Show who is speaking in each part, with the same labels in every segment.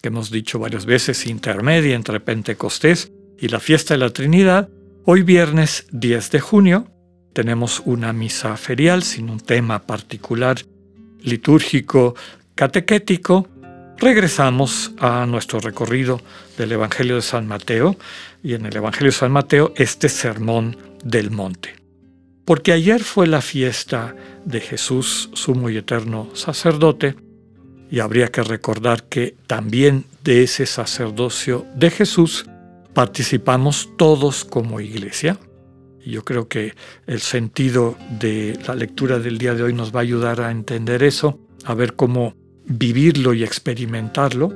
Speaker 1: que hemos dicho varias veces, intermedia entre Pentecostés y la fiesta de la Trinidad. Hoy viernes 10 de junio tenemos una misa ferial sin un tema particular litúrgico catequético. Regresamos a nuestro recorrido del Evangelio de San Mateo y en el Evangelio de San Mateo este sermón del monte. Porque ayer fue la fiesta de Jesús, sumo y eterno sacerdote, y habría que recordar que también de ese sacerdocio de Jesús participamos todos como iglesia. Yo creo que el sentido de la lectura del día de hoy nos va a ayudar a entender eso, a ver cómo vivirlo y experimentarlo.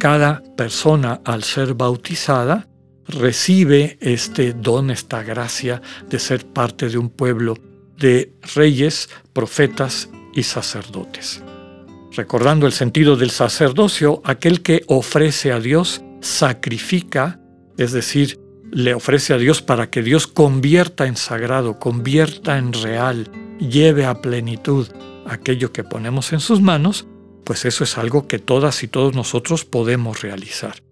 Speaker 1: Cada persona al ser bautizada recibe este don, esta gracia de ser parte de un pueblo de reyes, profetas y sacerdotes. Recordando el sentido del sacerdocio, aquel que ofrece a Dios sacrifica, es decir, le ofrece a Dios para que Dios convierta en sagrado, convierta en real, lleve a plenitud aquello que ponemos en sus manos, pues eso es algo que todas y todos nosotros podemos realizar.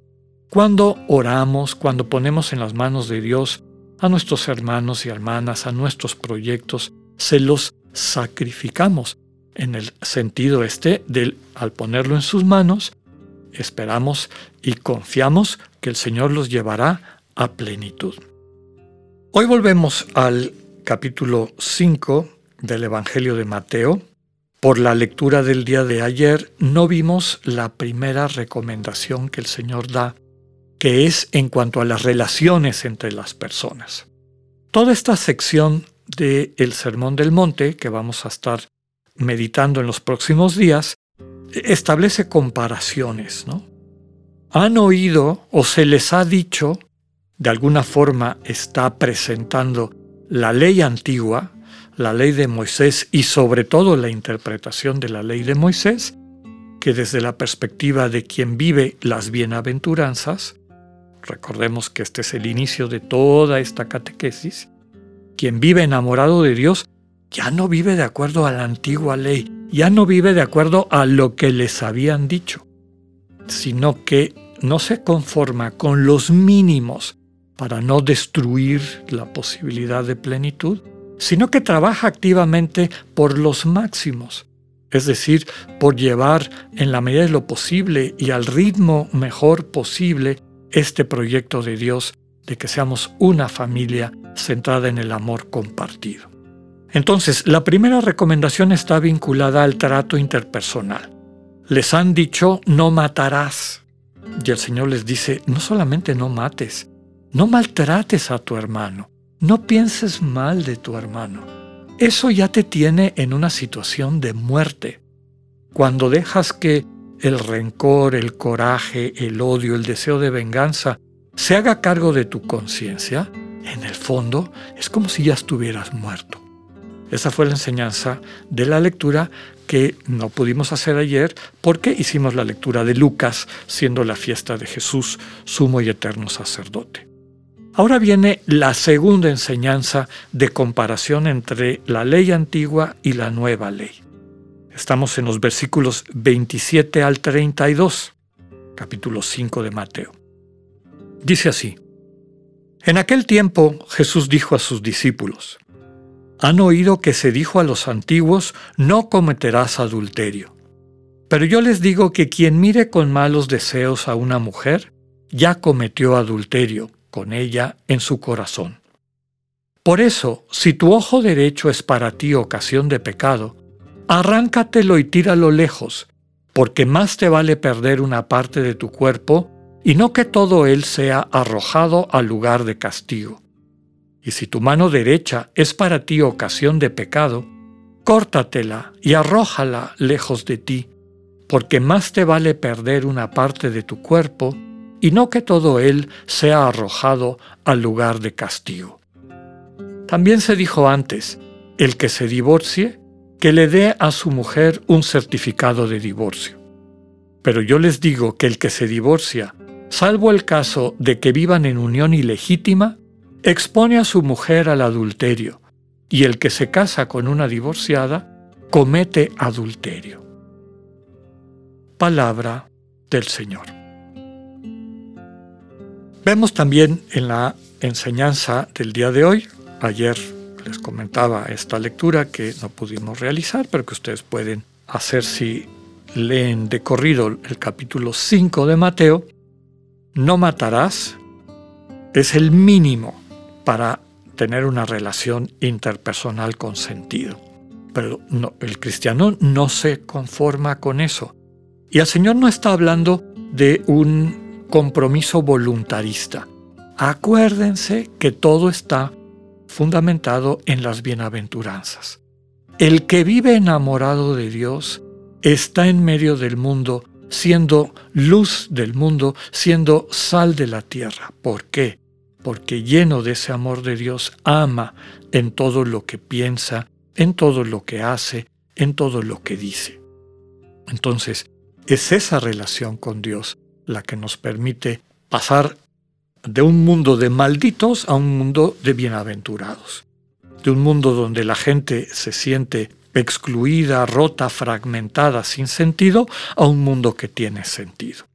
Speaker 1: Cuando oramos, cuando ponemos en las manos de Dios a nuestros hermanos y hermanas, a nuestros proyectos, se los sacrificamos en el sentido este del al ponerlo en sus manos, esperamos y confiamos que el Señor los llevará a plenitud. Hoy volvemos al capítulo 5 del Evangelio de Mateo. Por la lectura del día de ayer no vimos la primera recomendación que el Señor da que es en cuanto a las relaciones entre las personas. Toda esta sección del el Sermón del Monte, que vamos a estar meditando en los próximos días, establece comparaciones. ¿no? Han oído o se les ha dicho, de alguna forma está presentando la ley antigua, la ley de Moisés y sobre todo la interpretación de la ley de Moisés, que desde la perspectiva de quien vive las bienaventuranzas, recordemos que este es el inicio de toda esta catequesis, quien vive enamorado de Dios ya no vive de acuerdo a la antigua ley, ya no vive de acuerdo a lo que les habían dicho, sino que no se conforma con los mínimos para no destruir la posibilidad de plenitud, sino que trabaja activamente por los máximos, es decir, por llevar en la medida de lo posible y al ritmo mejor posible este proyecto de Dios de que seamos una familia centrada en el amor compartido. Entonces, la primera recomendación está vinculada al trato interpersonal. Les han dicho, no matarás. Y el Señor les dice, no solamente no mates, no maltrates a tu hermano, no pienses mal de tu hermano. Eso ya te tiene en una situación de muerte. Cuando dejas que el rencor, el coraje, el odio, el deseo de venganza se haga cargo de tu conciencia, en el fondo es como si ya estuvieras muerto. Esa fue la enseñanza de la lectura que no pudimos hacer ayer porque hicimos la lectura de Lucas, siendo la fiesta de Jesús, sumo y eterno sacerdote. Ahora viene la segunda enseñanza de comparación entre la ley antigua y la nueva ley. Estamos en los versículos 27 al 32, capítulo 5 de Mateo. Dice así, En aquel tiempo Jesús dijo a sus discípulos, Han oído que se dijo a los antiguos, no cometerás adulterio. Pero yo les digo que quien mire con malos deseos a una mujer, ya cometió adulterio con ella en su corazón. Por eso, si tu ojo derecho es para ti ocasión de pecado, arráncatelo y tíralo lejos, porque más te vale perder una parte de tu cuerpo y no que todo él sea arrojado al lugar de castigo. Y si tu mano derecha es para ti ocasión de pecado, córtatela y arrójala lejos de ti, porque más te vale perder una parte de tu cuerpo y no que todo él sea arrojado al lugar de castigo. También se dijo antes, el que se divorcie, que le dé a su mujer un certificado de divorcio. Pero yo les digo que el que se divorcia, salvo el caso de que vivan en unión ilegítima, expone a su mujer al adulterio, y el que se casa con una divorciada comete adulterio. Palabra del Señor. Vemos también en la enseñanza del día de hoy, ayer les comentaba esta lectura que no pudimos realizar, pero que ustedes pueden hacer si leen de corrido el capítulo 5 de Mateo, no matarás es el mínimo para tener una relación interpersonal con sentido. Pero el cristiano no se conforma con eso. Y el Señor no está hablando de un compromiso voluntarista. Acuérdense que todo está fundamentado en las bienaventuranzas. El que vive enamorado de Dios está en medio del mundo, siendo luz del mundo, siendo sal de la tierra. ¿Por qué? Porque lleno de ese amor de Dios ama en todo lo que piensa, en todo lo que hace, en todo lo que dice. Entonces, es esa relación con Dios la que nos permite pasar de un mundo de malditos a un mundo de bienaventurados, de un mundo donde la gente se siente excluida, rota, fragmentada, sin sentido, a un mundo que tiene sentido.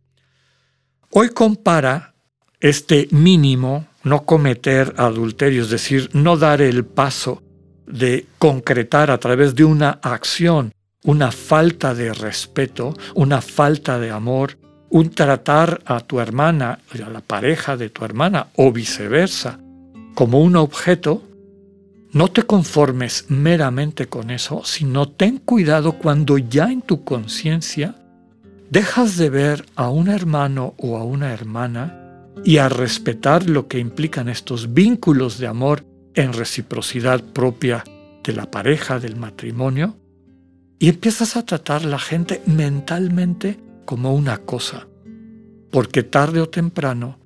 Speaker 1: Hoy compara este mínimo, no cometer adulterio, es decir, no dar el paso de concretar a través de una acción una falta de respeto, una falta de amor, un tratar a tu hermana, a la pareja de tu hermana o viceversa, como un objeto, no te conformes meramente con eso, sino ten cuidado cuando ya en tu conciencia dejas de ver a un hermano o a una hermana y a respetar lo que implican estos vínculos de amor en reciprocidad propia de la pareja, del matrimonio, y empiezas a tratar la gente mentalmente como una cosa, porque tarde o temprano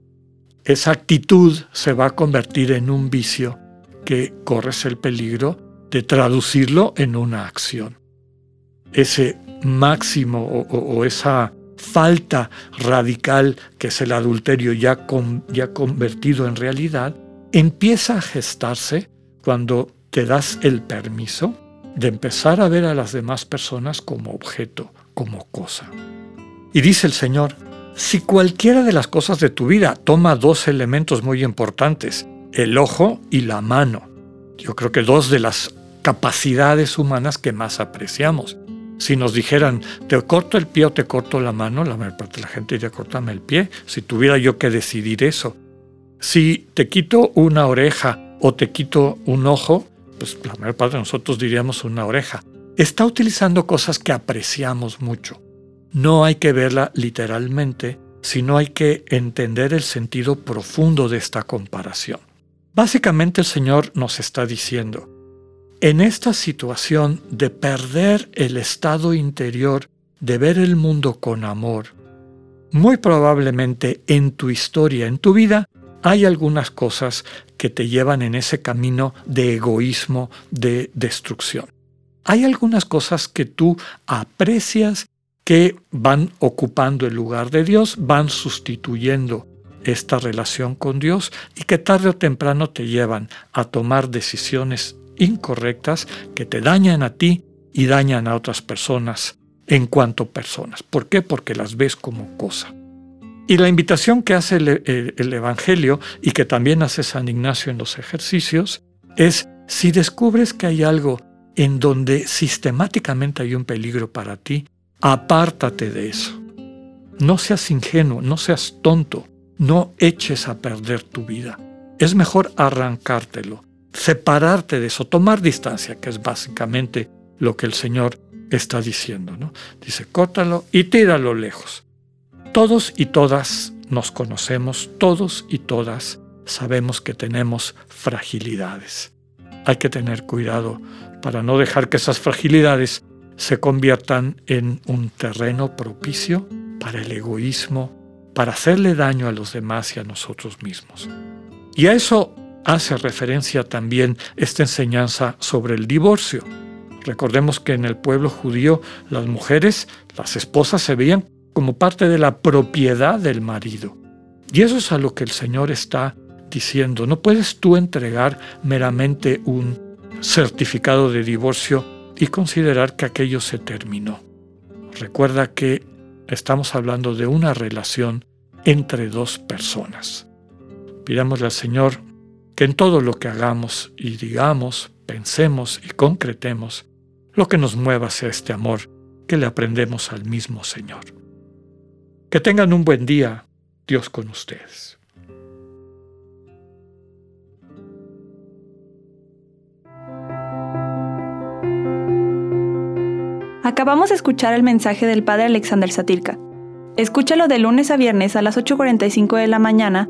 Speaker 1: esa actitud se va a convertir en un vicio que corres el peligro de traducirlo en una acción. Ese máximo o, esa falta radical que es el adulterio ya, ya convertido en realidad, empieza a gestarse cuando te das el permiso de empezar a ver a las demás personas como objeto, como cosa. Y dice el Señor, si cualquiera de las cosas de tu vida toma dos elementos muy importantes, el ojo y la mano, yo creo que dos de las capacidades humanas que más apreciamos. Si nos dijeran, te corto el pie o te corto la mano, la mayor parte de la gente diría, cortame el pie, si tuviera yo que decidir eso. Si te quito una oreja o te quito un ojo, pues la mayor parte de nosotros diríamos una oreja. Está utilizando cosas que apreciamos mucho no hay que verla literalmente, sino hay que entender el sentido profundo de esta comparación. Básicamente el Señor nos está diciendo, en esta situación de perder el estado interior, de ver el mundo con amor, muy probablemente en tu historia, en tu vida, hay algunas cosas que te llevan en ese camino de egoísmo, de destrucción. Hay algunas cosas que tú aprecias que van ocupando el lugar de Dios, van sustituyendo esta relación con Dios y que tarde o temprano te llevan a tomar decisiones incorrectas que te dañan a ti y dañan a otras personas en cuanto personas. ¿Por qué? Porque las ves como cosa. Y la invitación que hace el, el, Evangelio y que también hace San Ignacio en los ejercicios es si descubres que hay algo en donde sistemáticamente hay un peligro para ti, apártate de eso. No seas ingenuo, no seas tonto, no eches a perder tu vida. Es mejor arrancártelo, separarte de eso, tomar distancia, que es básicamente lo que el Señor está diciendo. ¿no? Dice, córtalo y tíralo lejos. Todos y todas nos conocemos, todos y todas sabemos que tenemos fragilidades. Hay que tener cuidado para no dejar que esas fragilidades se conviertan en un terreno propicio para el egoísmo, para hacerle daño a los demás y a nosotros mismos. Y a eso hace referencia también esta enseñanza sobre el divorcio. Recordemos que en el pueblo judío las mujeres, las esposas se veían como parte de la propiedad del marido. Y eso es a lo que el Señor está diciendo. No puedes tú entregar meramente un certificado de divorcio y considerar que aquello se terminó. Recuerda que estamos hablando de una relación entre dos personas. Pidámosle al Señor que en todo lo que hagamos y digamos, pensemos y concretemos, lo que nos mueva sea este amor que le aprendemos al mismo Señor. Que tengan un buen día, Dios con ustedes.
Speaker 2: Acabamos de escuchar el mensaje del Padre Alexander Satirka. Escúchalo de lunes a viernes a las 8.45 de la mañana